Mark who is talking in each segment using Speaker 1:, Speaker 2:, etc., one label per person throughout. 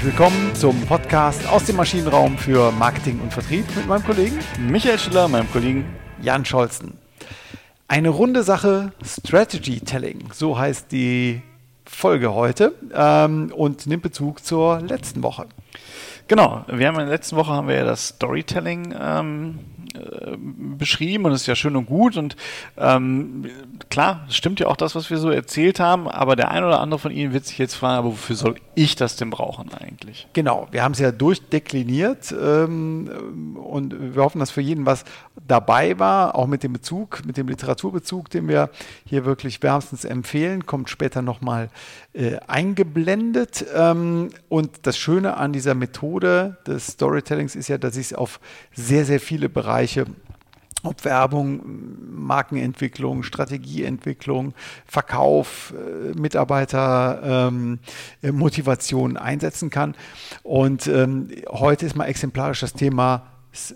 Speaker 1: herzlich willkommen zum Podcast aus dem Maschinenraum für Marketing und Vertrieb mit meinem Kollegen
Speaker 2: Michael Schiller, meinem Kollegen
Speaker 1: Jan Scholzen. Eine runde Sache Strategy Telling, so heißt die Folge heute ähm, und nimmt Bezug zur letzten Woche.
Speaker 2: Genau, wir haben in der letzten Woche haben wir ja das Storytelling ähm, äh, beschrieben und es ist ja schön und gut und ähm, klar, stimmt ja auch das, was wir so erzählt haben, aber der ein oder andere von Ihnen wird sich jetzt fragen, aber wofür soll ich das denn brauchen eigentlich?
Speaker 1: Genau, wir haben es ja durchdekliniert ähm, und wir hoffen, dass für jeden was dabei war, auch mit dem Bezug, mit dem Literaturbezug, den wir hier wirklich wärmstens empfehlen, kommt später nochmal äh, eingeblendet. Ähm, und das Schöne an dieser Methode des Storytellings ist ja, dass ich es auf sehr, sehr viele Bereiche ob Werbung, Markenentwicklung, Strategieentwicklung, Verkauf, äh, Mitarbeitermotivation ähm, einsetzen kann. Und ähm, heute ist mal exemplarisch das Thema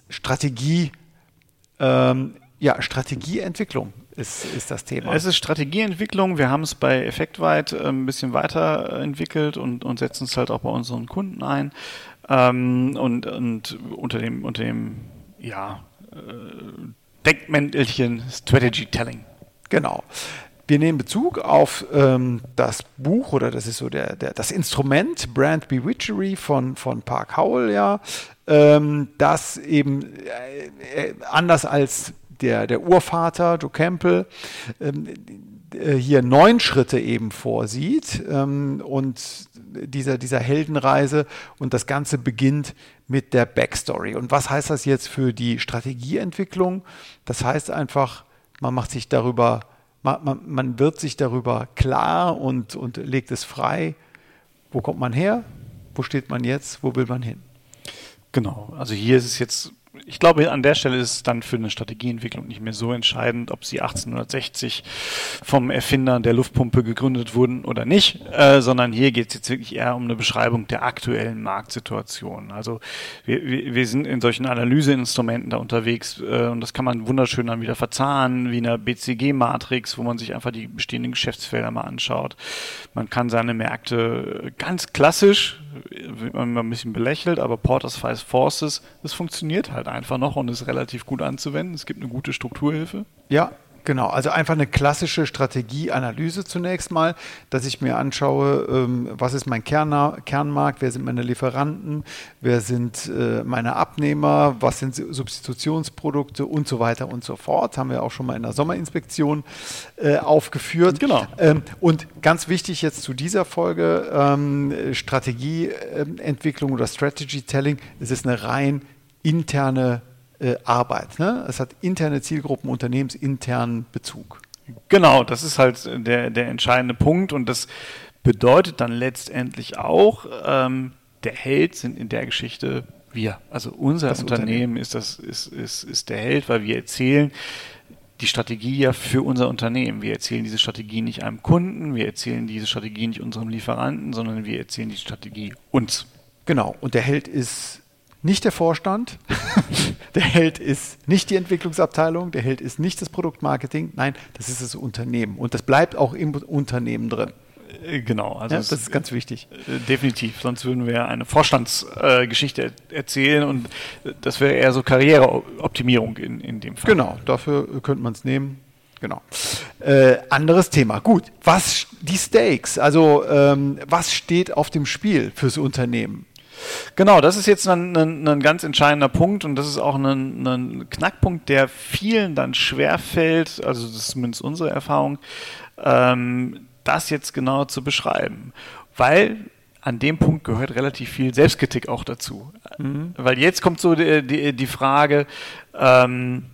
Speaker 1: Strategie, ähm, ja, Strategieentwicklung ist, ist das Thema.
Speaker 2: Es ist Strategieentwicklung. Wir haben es bei Effektweit äh, ein bisschen weiterentwickelt und, und setzen es halt auch bei unseren Kunden ein. Ähm, und, und unter dem, unter dem ja, äh, Deckmäntelchen Strategy Telling.
Speaker 1: Genau. Wir nehmen Bezug auf ähm, das Buch oder das ist so der, der, das Instrument Brand Bewitchery von, von Park Howell, ja, ähm, das eben äh, äh, anders als der, der Urvater Joe Campbell ähm, äh, hier neun Schritte eben vorsieht ähm, und dieser, dieser Heldenreise und das Ganze beginnt mit der Backstory. Und was heißt das jetzt für die Strategieentwicklung? Das heißt einfach, man macht sich darüber, man, man, man wird sich darüber klar und, und legt es frei, wo kommt man her, wo steht man jetzt, wo will man hin.
Speaker 2: Genau, also hier ist es jetzt ich glaube, an der Stelle ist es dann für eine Strategieentwicklung nicht mehr so entscheidend, ob sie 1860 vom Erfinder der Luftpumpe gegründet wurden oder nicht, äh, sondern hier geht es jetzt wirklich eher um eine Beschreibung der aktuellen Marktsituation. Also wir, wir sind in solchen Analyseinstrumenten da unterwegs äh, und das kann man wunderschön dann wieder verzahnen, wie eine BCG-Matrix, wo man sich einfach die bestehenden Geschäftsfelder mal anschaut. Man kann seine Märkte ganz klassisch, wird man ein bisschen belächelt, aber Porters Five Forces, das funktioniert halt einfach noch und ist relativ gut anzuwenden. Es gibt eine gute Strukturhilfe.
Speaker 1: Ja, Genau, also einfach eine klassische Strategieanalyse zunächst mal, dass ich mir anschaue, ähm, was ist mein Kern Kernmarkt, wer sind meine Lieferanten, wer sind äh, meine Abnehmer, was sind Substitutionsprodukte und so weiter und so fort. Haben wir auch schon mal in der Sommerinspektion äh, aufgeführt.
Speaker 2: Genau.
Speaker 1: Ähm, und ganz wichtig jetzt zu dieser Folge, ähm, Strategieentwicklung oder Strategy Telling, es ist eine rein interne äh, Arbeit. Ne? Es hat interne Zielgruppen, unternehmensinternen Bezug.
Speaker 2: Genau, das ist halt der, der entscheidende Punkt und das bedeutet dann letztendlich auch, ähm, der Held sind in der Geschichte wir. Also unser das Unternehmen, Unternehmen ist, das, ist, ist, ist der Held, weil wir erzählen die Strategie ja für unser Unternehmen. Wir erzählen diese Strategie nicht einem Kunden, wir erzählen diese Strategie nicht unserem Lieferanten, sondern wir erzählen die Strategie uns.
Speaker 1: Genau, und der Held ist nicht der Vorstand, der Held ist nicht die Entwicklungsabteilung, der Held ist nicht das Produktmarketing, nein, das ist das Unternehmen und das bleibt auch im Unternehmen drin.
Speaker 2: Äh, genau,
Speaker 1: also ja, das ist ganz wichtig.
Speaker 2: Äh, definitiv, sonst würden wir eine Vorstandsgeschichte äh, erzählen und das wäre eher so Karriereoptimierung in, in dem Fall.
Speaker 1: Genau, dafür könnte man es nehmen. Genau. Äh, anderes Thema. Gut, was die Stakes, also ähm, was steht auf dem Spiel fürs Unternehmen?
Speaker 2: Genau, das ist jetzt ein, ein, ein, ganz entscheidender Punkt und das ist auch ein, ein Knackpunkt, der vielen dann schwerfällt, also das ist zumindest unsere Erfahrung, ähm, das jetzt genau zu beschreiben. Weil an dem Punkt gehört relativ viel Selbstkritik auch dazu. Mhm. Weil jetzt kommt so die, die, die Frage, ähm,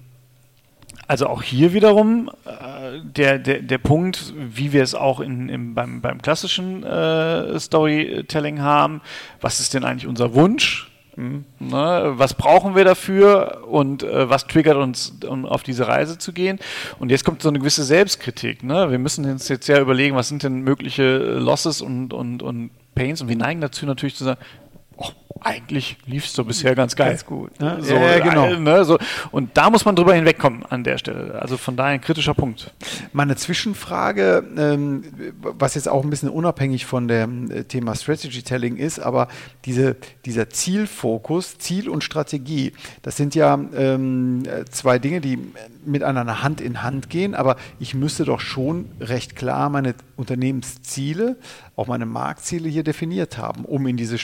Speaker 2: also auch hier wiederum äh, der, der, der Punkt, wie wir es auch in, im, beim, beim klassischen äh, Storytelling haben, was ist denn eigentlich unser Wunsch? Hm, ne? Was brauchen wir dafür und äh, was triggert uns, um auf diese Reise zu gehen? Und jetzt kommt so eine gewisse Selbstkritik. Ne? Wir müssen uns jetzt ja überlegen, was sind denn mögliche Losses und, und, und Pains und wir neigen dazu natürlich zu sagen, Och, eigentlich lief es so bisher ganz geil. Ganz
Speaker 1: gut.
Speaker 2: Ne? So, ja, genau. Ne, so. Und da muss man drüber hinwegkommen an der Stelle. Also von daher ein kritischer Punkt.
Speaker 1: Meine Zwischenfrage, ähm, was jetzt auch ein bisschen unabhängig von dem äh, Thema Strategy Telling ist, aber diese, dieser Zielfokus, Ziel und Strategie, das sind ja ähm, zwei Dinge, die miteinander Hand in Hand gehen, aber ich müsste doch schon recht klar meine Unternehmensziele, auch meine Marktziele hier definiert haben, um in diese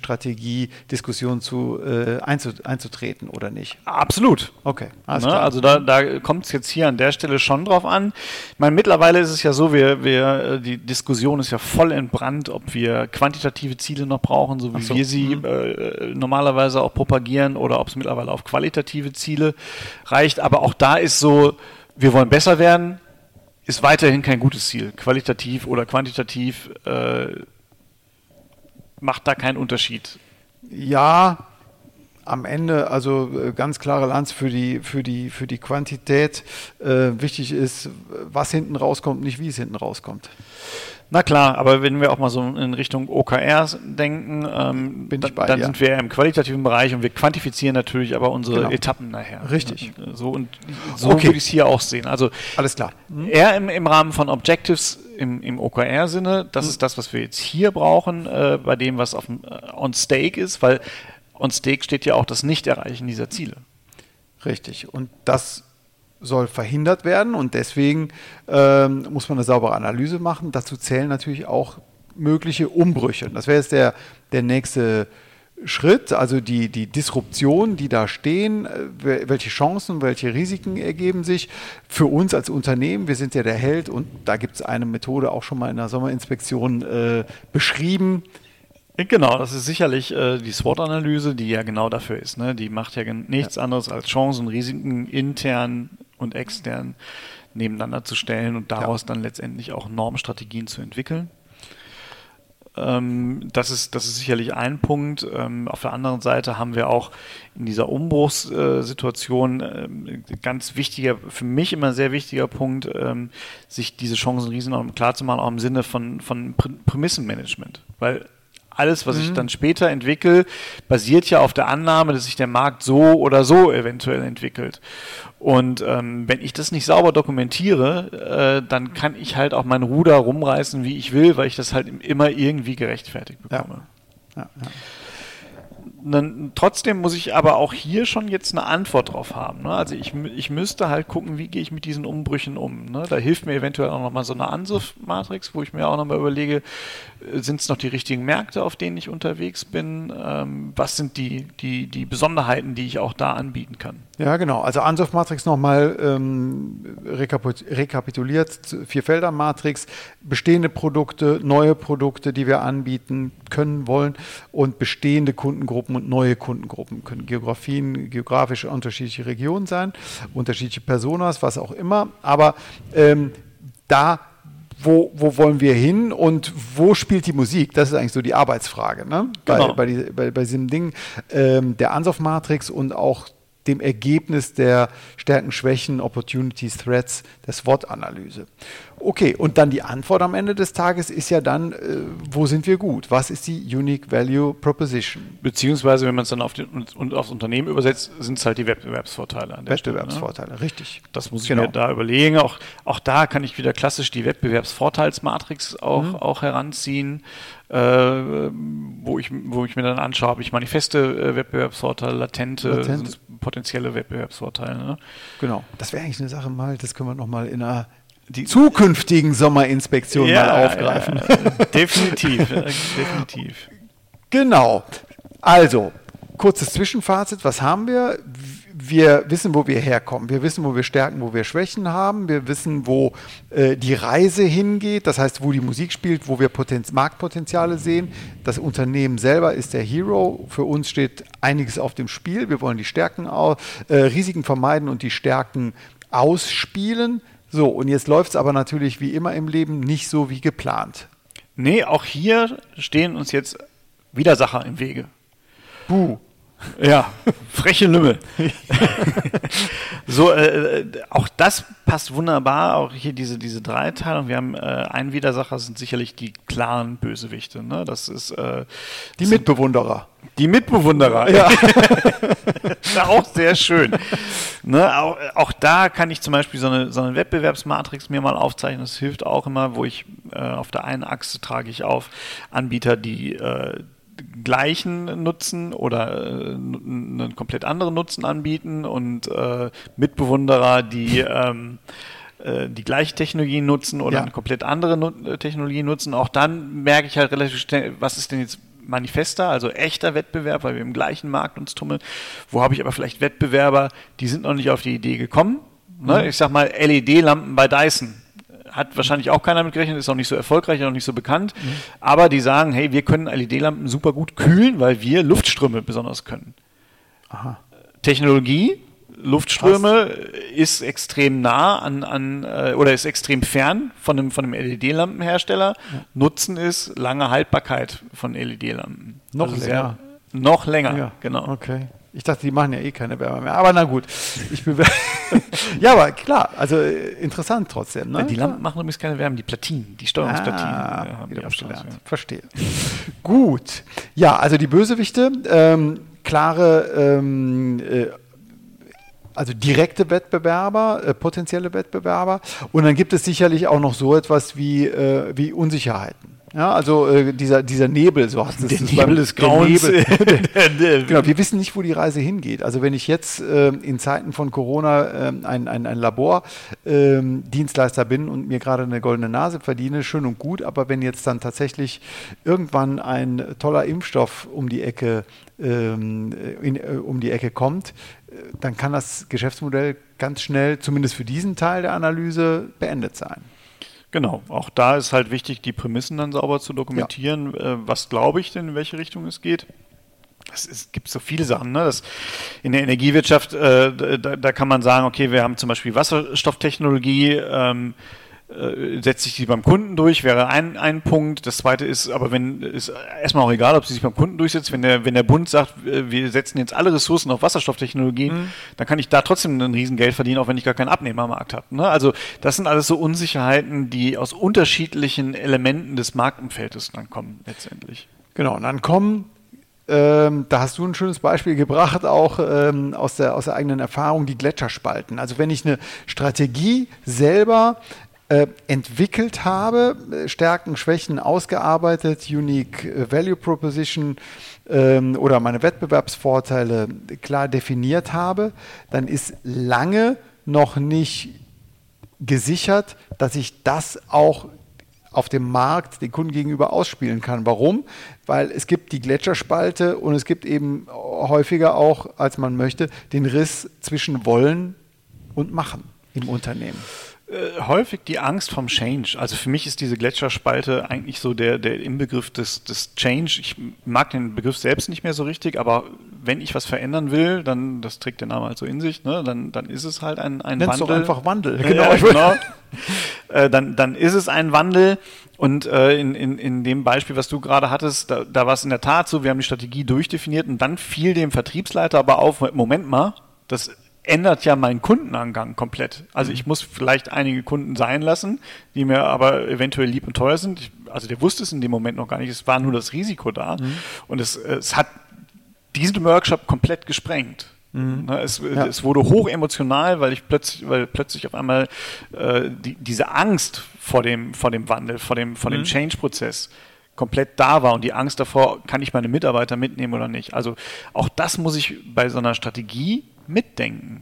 Speaker 1: Strategie-Diskussion zu, äh, einzutreten oder nicht.
Speaker 2: Absolut.
Speaker 1: Okay.
Speaker 2: Ne? Also da, da kommt es jetzt hier an der Stelle schon drauf an. Ich meine, mittlerweile ist es ja so, wir, wir, äh, die Diskussion ist ja voll entbrannt, ob wir quantitative Ziele noch brauchen, so wie so. wir sie mhm. äh, normalerweise auch propagieren, oder ob es mittlerweile auf qualitative Ziele reicht. Aber auch da ist so, wir wollen besser werden, ist weiterhin kein gutes Ziel. Qualitativ oder quantitativ äh, macht da keinen Unterschied.
Speaker 1: Ja, am Ende, also äh, ganz klare Lanz für die, für die, für die Quantität. Äh, wichtig ist, was hinten rauskommt, nicht wie es hinten rauskommt.
Speaker 2: Na klar, aber wenn wir auch mal so in Richtung OKRs denken, ähm,
Speaker 1: Bin ich bei,
Speaker 2: dann
Speaker 1: ja.
Speaker 2: sind wir im qualitativen Bereich und wir quantifizieren natürlich aber unsere genau. Etappen nachher.
Speaker 1: Richtig.
Speaker 2: So und so okay. würde ich es hier auch sehen. Also
Speaker 1: alles klar.
Speaker 2: Mhm. Eher im, im Rahmen von Objectives im, im OKR-Sinne, das mhm. ist das, was wir jetzt hier brauchen, äh, bei dem, was auf, äh, on stake ist, weil on stake steht ja auch das Nicht-Erreichen dieser Ziele.
Speaker 1: Richtig. Und das soll verhindert werden und deswegen ähm, muss man eine saubere Analyse machen. Dazu zählen natürlich auch mögliche Umbrüche. Das wäre jetzt der, der nächste Schritt, also die, die Disruption, die da stehen, äh, welche Chancen, welche Risiken ergeben sich für uns als Unternehmen. Wir sind ja der Held und da gibt es eine Methode auch schon mal in der Sommerinspektion äh, beschrieben.
Speaker 2: Genau, das ist sicherlich äh, die SWOT-Analyse, die ja genau dafür ist. Ne? Die macht ja nichts ja. anderes als Chancen und Risiken intern und extern nebeneinander zu stellen und daraus ja. dann letztendlich auch Normstrategien zu entwickeln. Ähm, das, ist, das ist sicherlich ein Punkt. Ähm, auf der anderen Seite haben wir auch in dieser Umbruchssituation äh, ganz wichtiger, für mich immer sehr wichtiger Punkt, ähm, sich diese Chancen riesen klar zu machen, auch im Sinne von, von Prämissenmanagement. Weil alles, was mhm. ich dann später entwickle, basiert ja auf der Annahme, dass sich der Markt so oder so eventuell entwickelt. Und ähm, wenn ich das nicht sauber dokumentiere, äh, dann kann ich halt auch mein Ruder rumreißen, wie ich will, weil ich das halt immer irgendwie gerechtfertigt bekomme. Ja. Ja, ja dann, trotzdem muss ich aber auch hier schon jetzt eine Antwort drauf haben. Ne? Also ich, ich müsste halt gucken, wie gehe ich mit diesen Umbrüchen um. Ne? Da hilft mir eventuell auch nochmal so eine Ansuf-Matrix, wo ich mir auch nochmal überlege, äh, sind es noch die richtigen Märkte, auf denen ich unterwegs bin? Ähm, was sind die, die, die Besonderheiten, die ich auch da anbieten kann?
Speaker 1: Ja, genau. Also Ansuf-Matrix nochmal ähm, rekapituliert, Vierfelder-Matrix, bestehende Produkte, neue Produkte, die wir anbieten können wollen und bestehende Kundengruppen und neue Kundengruppen können Geografien, geografisch unterschiedliche Regionen sein, unterschiedliche Personas, was auch immer. Aber ähm, da wo, wo wollen wir hin und wo spielt die Musik? Das ist eigentlich so die Arbeitsfrage. Ne? Genau. Bei, bei, bei, bei diesem Ding ähm, der Ansauf-Matrix und auch dem Ergebnis der Stärken, Schwächen, Opportunities, Threats der SWOT-Analyse. Okay, und dann die Antwort am Ende des Tages ist ja dann, äh, wo sind wir gut? Was ist die Unique Value Proposition?
Speaker 2: Beziehungsweise, wenn man es dann auf den, und aufs Unternehmen übersetzt, sind es halt die Wettbewerbsvorteile.
Speaker 1: Wettbewerbsvorteile, Stelle, ne? richtig.
Speaker 2: Das muss ich genau. mir da überlegen. Auch, auch da kann ich wieder klassisch die Wettbewerbsvorteilsmatrix auch, mhm. auch heranziehen, wo, ich, wo ich mir dann anschaue, habe ich manifeste äh, Wettbewerbsvorteile, latente, Latent. potenzielle Wettbewerbsvorteile. Ne?
Speaker 1: Genau. Das wäre eigentlich eine Sache mal, das können wir nochmal in einer die zukünftigen Sommerinspektionen ja, mal aufgreifen. Ja,
Speaker 2: definitiv, definitiv.
Speaker 1: Genau. Also, kurzes Zwischenfazit. Was haben wir? Wir wissen, wo wir herkommen. Wir wissen, wo wir Stärken, wo wir Schwächen haben. Wir wissen, wo äh, die Reise hingeht. Das heißt, wo die Musik spielt, wo wir Potenz Marktpotenziale sehen. Das Unternehmen selber ist der Hero. Für uns steht einiges auf dem Spiel. Wir wollen die Stärken, äh, Risiken vermeiden und die Stärken ausspielen. So, und jetzt läuft es aber natürlich wie immer im Leben nicht so wie geplant.
Speaker 2: Nee, auch hier stehen uns jetzt Widersacher im Wege.
Speaker 1: Buh.
Speaker 2: Ja, freche Lümmel. so, äh, äh, auch das passt wunderbar, auch hier diese, diese Dreiteilung. Wir haben äh, ein Widersacher sind sicherlich die klaren Bösewichte. Ne? Das ist äh,
Speaker 1: die Mitbewunderer.
Speaker 2: Die Mitbewunderer, ja. auch sehr schön. Ne, auch, auch, da kann ich zum Beispiel so eine, so eine Wettbewerbsmatrix mir mal aufzeichnen. Das hilft auch immer, wo ich äh, auf der einen Achse trage ich auf Anbieter, die äh, gleichen Nutzen oder äh, einen komplett anderen Nutzen anbieten und äh, Mitbewunderer, die ähm, äh, die gleiche Technologie nutzen oder ja. eine komplett andere nu äh, Technologie nutzen. Auch dann merke ich halt relativ schnell, was ist denn jetzt manifester, also echter Wettbewerb, weil wir im gleichen Markt uns tummeln. Wo habe ich aber vielleicht Wettbewerber, die sind noch nicht auf die Idee gekommen. Ne? Mhm. Ich sag mal LED-Lampen bei Dyson hat wahrscheinlich auch keiner mit gerechnet, ist auch nicht so erfolgreich, auch nicht so bekannt. Mhm. Aber die sagen, hey, wir können LED-Lampen super gut kühlen, weil wir Luftströme besonders können. Aha. Technologie, Luftströme Krass. ist extrem nah an, an äh, oder ist extrem fern von einem, von einem LED-Lampenhersteller. Ja. Nutzen ist lange Haltbarkeit von LED-Lampen.
Speaker 1: Noch also länger.
Speaker 2: Sehr, noch länger,
Speaker 1: ja. genau. Okay. Ich dachte, die machen ja eh keine Wärme mehr. Aber na gut. Ich ja, aber klar, also äh, interessant trotzdem. Ne?
Speaker 2: Die Lampen machen übrigens keine Wärme, die Platinen, die Steuerungsplatinen. Ah,
Speaker 1: haben wieder was gelernt. Verstehe. gut. Ja, also die Bösewichte, ähm, klare, ähm, äh, also direkte Wettbewerber, äh, potenzielle Wettbewerber. Und dann gibt es sicherlich auch noch so etwas wie, äh, wie Unsicherheiten. Ja, also äh, dieser, dieser Nebel, so
Speaker 2: heißt es. Der Nebel des Grauens.
Speaker 1: genau, wir wissen nicht, wo die Reise hingeht. Also wenn ich jetzt äh, in Zeiten von Corona äh, ein, ein, ein Labordienstleister ähm, bin und mir gerade eine goldene Nase verdiene, schön und gut, aber wenn jetzt dann tatsächlich irgendwann ein toller Impfstoff um die Ecke, ähm, in, äh, um die Ecke kommt, äh, dann kann das Geschäftsmodell ganz schnell, zumindest für diesen Teil der Analyse, beendet sein.
Speaker 2: Genau, auch da ist halt wichtig, die Prämissen dann sauber zu dokumentieren. Ja. Äh, was glaube ich denn, in welche Richtung es geht? Es, gibt so viele Sachen. Ne? Das, in der Energiewirtschaft, äh, da, da, kann man sagen, okay, wir haben zum Beispiel Wasserstofftechnologie. Ähm, äh, setzt sich die beim Kunden durch, wäre ein, ein Punkt. Das zweite ist, aber wenn, ist erstmal auch egal, ob sie sich beim Kunden durchsetzt, wenn der, wenn der Bund sagt, äh, wir setzen jetzt alle Ressourcen auf Wasserstofftechnologie, mhm. dann kann ich da trotzdem ein Riesengeld verdienen, auch wenn ich gar keinen Abnehmermarkt habe. Ne? Also das sind alles so Unsicherheiten, die aus unterschiedlichen Elementen des Marktumfeldes dann kommen, letztendlich.
Speaker 1: Genau, und dann kommen ähm, da hast du ein schönes Beispiel gebracht, auch ähm, aus, der, aus der eigenen Erfahrung, die Gletscherspalten. Also wenn ich eine Strategie selber äh, entwickelt habe, äh, Stärken, Schwächen ausgearbeitet, Unique äh, Value Proposition ähm, oder meine Wettbewerbsvorteile klar definiert habe, dann ist lange noch nicht gesichert, dass ich das auch auf dem Markt den Kunden gegenüber ausspielen kann. Warum? Weil es gibt die Gletscherspalte und es gibt eben häufiger auch, als man möchte, den Riss zwischen Wollen und Machen im Unternehmen.
Speaker 2: Äh, häufig die Angst vom Change. Also für mich ist diese Gletscherspalte eigentlich so der, der Inbegriff des, des Change. Ich mag den Begriff selbst nicht mehr so richtig, aber wenn ich was verändern will, dann, das trägt der Name halt so in sich, ne, dann, dann ist es halt ein, ein
Speaker 1: Nenn's
Speaker 2: Wandel.
Speaker 1: doch einfach Wandel.
Speaker 2: Genau, ja, genau. äh, dann, dann ist es ein Wandel. Und äh, in, in, in dem Beispiel, was du gerade hattest, da, da war es in der Tat so, wir haben die Strategie durchdefiniert und dann fiel dem Vertriebsleiter aber auf, Moment mal, das ändert ja meinen Kundenangang komplett. Also ich muss vielleicht einige Kunden sein lassen, die mir aber eventuell lieb und teuer sind. Ich, also der wusste es in dem Moment noch gar nicht. Es war nur das Risiko da. Mhm. Und es, es hat diesen Workshop komplett gesprengt. Mhm. Ne, es, ja. es, wurde hoch emotional, weil ich plötzlich, weil plötzlich auf einmal äh, die, diese Angst vor dem, vor dem Wandel, vor dem, vor dem mhm. Change-Prozess komplett da war und die Angst davor, kann ich meine Mitarbeiter mitnehmen oder nicht. Also auch das muss ich bei so einer Strategie mitdenken.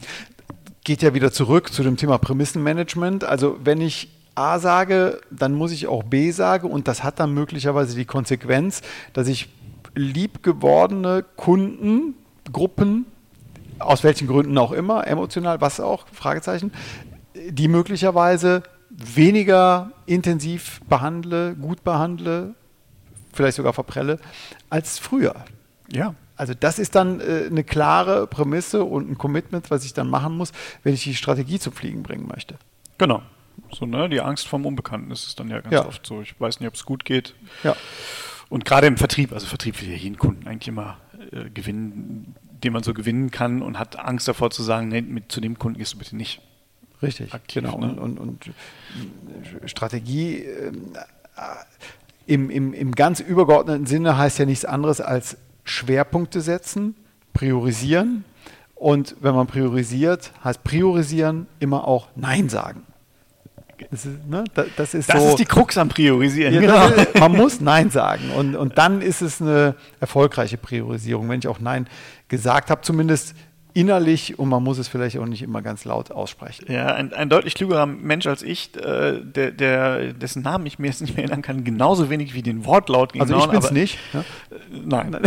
Speaker 1: Geht ja wieder zurück zu dem Thema Prämissenmanagement. Also wenn ich A sage, dann muss ich auch B sagen und das hat dann möglicherweise die Konsequenz, dass ich liebgewordene Kundengruppen, aus welchen Gründen auch immer, emotional, was auch, Fragezeichen, die möglicherweise weniger intensiv behandle, gut behandle, vielleicht sogar verprelle, als früher. Ja. Also das ist dann äh, eine klare Prämisse und ein Commitment, was ich dann machen muss, wenn ich die Strategie zum Fliegen bringen möchte.
Speaker 2: Genau. So, ne? Die Angst vom Unbekannten ist es dann ja ganz ja. oft so. Ich weiß nicht, ob es gut geht.
Speaker 1: Ja.
Speaker 2: Und gerade im Vertrieb, also Vertrieb will ja jeden Kunden eigentlich immer äh, gewinnen, den man so gewinnen kann und hat Angst davor zu sagen, nee, mit, zu dem Kunden gehst du bitte nicht.
Speaker 1: Richtig, aktiv, genau. Ne? Und, und, und, Strategie äh, im, im, im ganz übergeordneten Sinne heißt ja nichts anderes als Schwerpunkte setzen, priorisieren. Und wenn man priorisiert, heißt priorisieren immer auch Nein sagen.
Speaker 2: Das ist, ne, das ist, das so, ist die Krux am Priorisieren. Ja,
Speaker 1: genau. ist, man muss Nein sagen. Und, und dann ist es eine erfolgreiche Priorisierung, wenn ich auch Nein gesagt habe, zumindest innerlich und man muss es vielleicht auch nicht immer ganz laut aussprechen.
Speaker 2: Ja, ein, ein deutlich klügerer Mensch als ich, äh, der, der, dessen Namen ich mir jetzt nicht mehr erinnern kann, genauso wenig wie den Wortlaut.
Speaker 1: Also ich bin es nicht.
Speaker 2: Ne? Nein.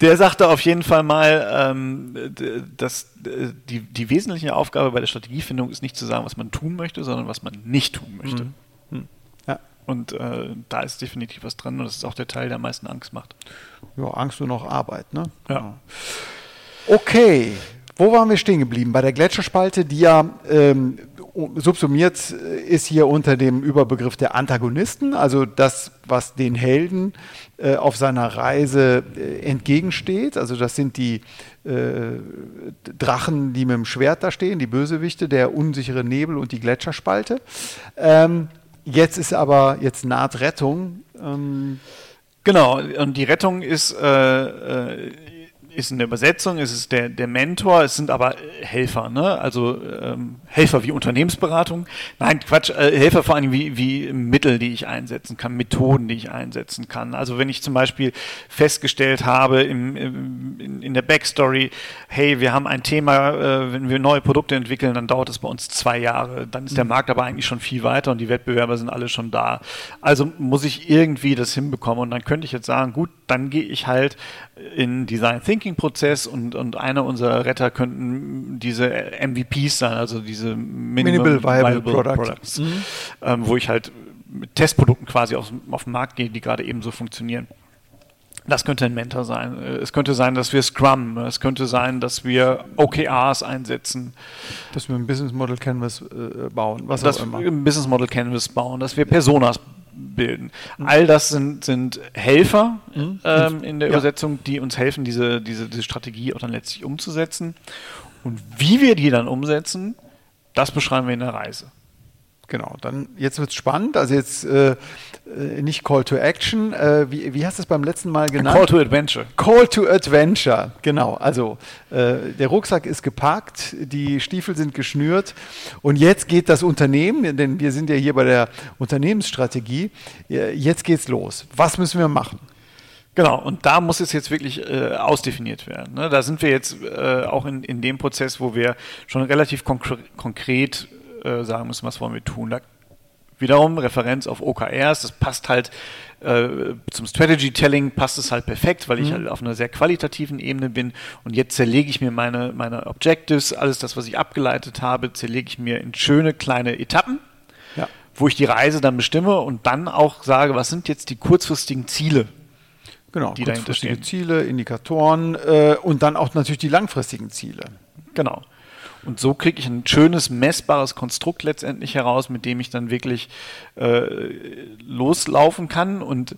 Speaker 2: der sagte auf jeden Fall mal, ähm, dass die, die wesentliche Aufgabe bei der Strategiefindung ist nicht zu sagen, was man tun möchte, sondern was man nicht tun möchte. Mhm. Und äh, da ist definitiv was dran und das ist auch der Teil, der am meisten Angst macht.
Speaker 1: Ja, Angst und noch Arbeit, ne?
Speaker 2: Ja.
Speaker 1: Okay, wo waren wir stehen geblieben? Bei der Gletscherspalte, die ja ähm, subsumiert ist hier unter dem Überbegriff der Antagonisten, also das, was den Helden äh, auf seiner Reise äh, entgegensteht. Also das sind die äh, Drachen, die mit dem Schwert da stehen, die Bösewichte, der unsichere Nebel und die Gletscherspalte. Ähm, jetzt ist aber, jetzt naht Rettung. Ähm,
Speaker 2: Genau, und die Rettung ist äh, äh, ist eine Übersetzung, es ist der, der Mentor, es sind aber Helfer, ne? also ähm, Helfer wie Unternehmensberatung. Nein, Quatsch, äh, Helfer vor allem wie, wie Mittel, die ich einsetzen kann, Methoden, die ich einsetzen kann. Also wenn ich zum Beispiel festgestellt habe im, im, in, in der Backstory, hey, wir haben ein Thema, äh, wenn wir neue Produkte entwickeln, dann dauert es bei uns zwei Jahre. Dann ist der mhm. Markt aber eigentlich schon viel weiter und die Wettbewerber sind alle schon da. Also muss ich irgendwie das hinbekommen und dann könnte ich jetzt sagen, gut, dann gehe ich halt in Design Thinking Prozess und, und einer unserer Retter könnten diese MVPs sein, also diese
Speaker 1: Minimum, Minimal Viable, Viable Product. Products,
Speaker 2: mhm. ähm, wo ich halt mit Testprodukten quasi auf, auf den Markt gehe, die gerade eben so funktionieren. Das könnte ein Mentor sein. Äh, es könnte sein, dass wir Scrum, es könnte sein, dass wir OKRs einsetzen.
Speaker 1: Dass wir ein Business Model Canvas äh, bauen,
Speaker 2: was dass auch immer. wir ein Business Model Canvas bauen, dass wir Personas bilden. Mhm. All das sind, sind Helfer mhm. ähm, in der ja. Übersetzung, die uns helfen, diese, diese, diese Strategie auch dann letztlich umzusetzen. Und wie wir die dann umsetzen, das beschreiben wir in der Reise.
Speaker 1: Genau, dann jetzt wird es spannend. Also jetzt äh, nicht Call to Action. Äh, wie, wie hast du es beim letzten Mal genannt?
Speaker 2: Call to Adventure.
Speaker 1: Call to Adventure, genau. Also äh, der Rucksack ist gepackt, die Stiefel sind geschnürt und jetzt geht das Unternehmen, denn wir sind ja hier bei der Unternehmensstrategie. Äh, jetzt geht's los. Was müssen wir machen?
Speaker 2: Genau, und da muss es jetzt wirklich äh, ausdefiniert werden. Ne? Da sind wir jetzt äh, auch in, in dem Prozess, wo wir schon relativ konkre konkret äh, sagen müssen, was wollen wir tun. Da wiederum Referenz auf OKRs, das passt halt äh, zum Strategy Telling passt es halt perfekt, weil ich mhm. halt auf einer sehr qualitativen Ebene bin und jetzt zerlege ich mir meine, meine Objectives, alles das, was ich abgeleitet habe, zerlege ich mir in schöne kleine Etappen, ja. wo ich die Reise dann bestimme und dann auch sage, was sind jetzt die kurzfristigen Ziele,
Speaker 1: Genau, die stehen. Ziele, Indikatoren äh, und dann auch natürlich die langfristigen Ziele.
Speaker 2: Genau. Und so kriege ich ein schönes, messbares Konstrukt letztendlich heraus, mit dem ich dann wirklich äh, loslaufen kann. Und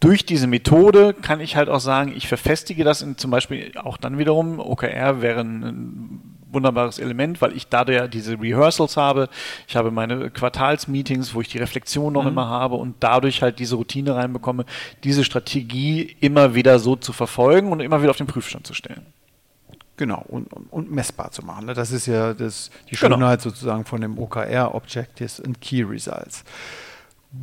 Speaker 2: durch diese Methode kann ich halt auch sagen, ich verfestige das in zum Beispiel auch dann wiederum, OKR wäre ein wunderbares Element, weil ich dadurch ja diese Rehearsals habe. Ich habe meine Quartalsmeetings, wo ich die Reflexion noch mhm. immer habe und dadurch halt diese Routine reinbekomme, diese Strategie immer wieder so zu verfolgen und immer wieder auf den Prüfstand zu stellen.
Speaker 1: Genau, und, und, messbar zu machen. Ne? Das ist ja das, die genau. Schönheit genau. sozusagen von dem OKR, Objectives and Key Results.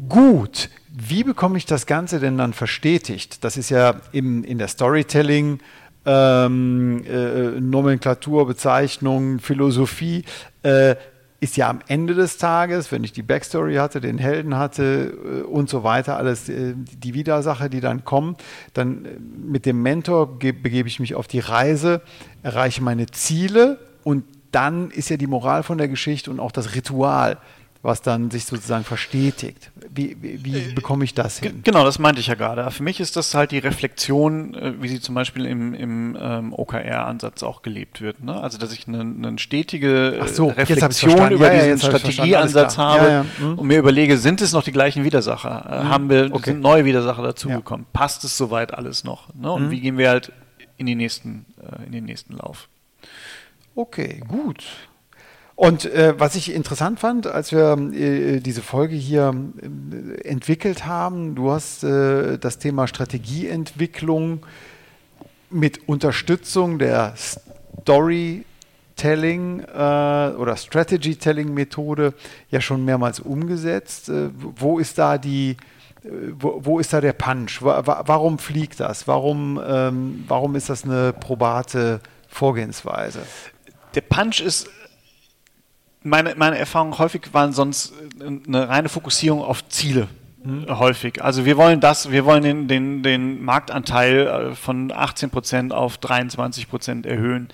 Speaker 1: Gut, wie bekomme ich das Ganze denn dann verstetigt? Das ist ja im, in der Storytelling, ähm, äh, Nomenklatur, Bezeichnung, Philosophie äh, ist ja am Ende des Tages, wenn ich die Backstory hatte, den Helden hatte äh, und so weiter, alles äh, die Widersacher, die dann kommen, dann äh, mit dem Mentor begebe ich mich auf die Reise, erreiche meine Ziele und dann ist ja die Moral von der Geschichte und auch das Ritual was dann sich sozusagen verstetigt. Wie, wie, wie äh, bekomme ich das hin?
Speaker 2: Genau, das meinte ich ja gerade. Für mich ist das halt die Reflexion, äh, wie sie zum Beispiel im, im ähm, OKR-Ansatz auch gelebt wird. Ne? Also, dass ich eine, eine stetige
Speaker 1: so,
Speaker 2: Reflexion über ja, diesen Strategieansatz habe ja, ja. Mhm. und mir überlege, sind es noch die gleichen Widersacher? Äh, mhm. Haben wir okay. sind neue Widersacher dazugekommen? Passt es soweit alles noch? Ne? Und mhm. wie gehen wir halt in, nächsten, äh, in den nächsten Lauf?
Speaker 1: Okay, gut. Und äh, was ich interessant fand, als wir äh, diese Folge hier äh, entwickelt haben, du hast äh, das Thema Strategieentwicklung mit Unterstützung der Storytelling äh, oder Strategy-Telling-Methode ja schon mehrmals umgesetzt. Äh, wo ist da die wo, wo, ist da der Punch? Warum fliegt das? Warum, ähm, warum ist das eine probate Vorgehensweise?
Speaker 2: Der Punch ist meine, meine Erfahrungen häufig waren sonst eine reine Fokussierung auf Ziele. Mhm. Häufig. Also wir wollen das, wir wollen den, den, den Marktanteil äh, von 18 Prozent auf 23 Prozent erhöhen.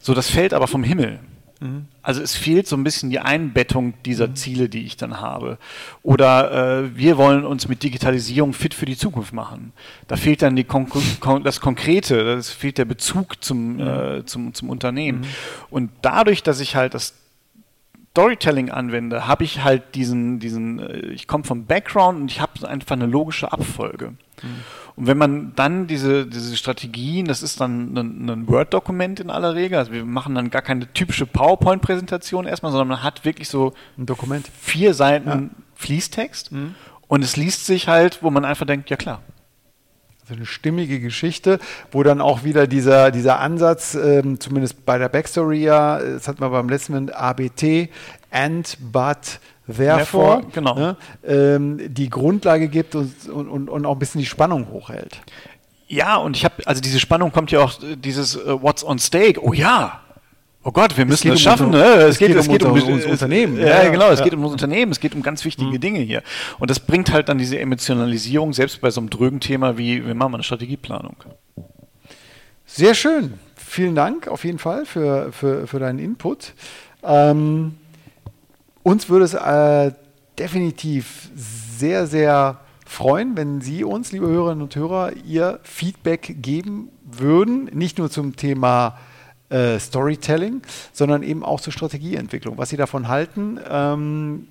Speaker 2: So, das fällt aber vom Himmel. Mhm. Also es fehlt so ein bisschen die Einbettung dieser mhm. Ziele, die ich dann habe. Oder äh, wir wollen uns mit Digitalisierung fit für die Zukunft machen. Da fehlt dann die Kon Kon das Konkrete, das fehlt der Bezug zum, mhm. äh, zum, zum Unternehmen. Mhm. Und dadurch, dass ich halt das Storytelling anwende, habe ich halt diesen, diesen, äh, ich komme vom Background und ich habe einfach eine logische Abfolge. Mhm. Und wenn man dann diese, diese Strategien, das ist dann ein, ein Word-Dokument in aller Regel, also wir machen dann gar keine typische PowerPoint-Präsentation erstmal, sondern man hat wirklich so
Speaker 1: ein Dokument.
Speaker 2: Vier Seiten ja. Fließtext mhm. und es liest sich halt, wo man einfach denkt, ja klar,
Speaker 1: also eine stimmige Geschichte, wo dann auch wieder dieser, dieser Ansatz, ähm, zumindest bei der Backstory ja, das hat man beim letzten Mal ABT, and, but, therefore, therefore genau. ne, ähm, die Grundlage gibt und, und, und auch ein bisschen die Spannung hochhält.
Speaker 2: Ja, und ich habe, also diese Spannung kommt ja auch, dieses uh, What's on stake, oh ja, Oh Gott, wir müssen es, es schaffen.
Speaker 1: Um,
Speaker 2: ne?
Speaker 1: es, geht, es geht um, um, um Unternehmen.
Speaker 2: Ja, ja, genau, es ja. geht um das Unternehmen, es geht um ganz wichtige mhm. Dinge hier. Und das bringt halt dann diese Emotionalisierung, selbst bei so einem drögen Thema wie, wir machen eine Strategieplanung.
Speaker 1: Sehr schön. Vielen Dank auf jeden Fall für, für, für deinen Input. Ähm, uns würde es äh, definitiv sehr, sehr freuen, wenn Sie uns, liebe Hörerinnen und Hörer, Ihr Feedback geben würden. Nicht nur zum Thema äh, Storytelling, sondern eben auch zur Strategieentwicklung. Was Sie davon halten, ähm,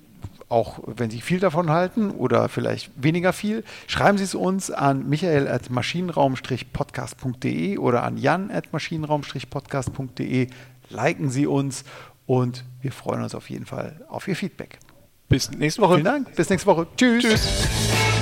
Speaker 1: auch wenn Sie viel davon halten oder vielleicht weniger viel, schreiben Sie es uns an michael at maschinenraum-podcast.de oder an jan at maschinenraum-podcast.de. Liken Sie uns und wir freuen uns auf jeden Fall auf Ihr Feedback.
Speaker 2: Bis nächste Woche.
Speaker 1: Vielen Dank. Bis nächste Woche. Tschüss. Tschüss.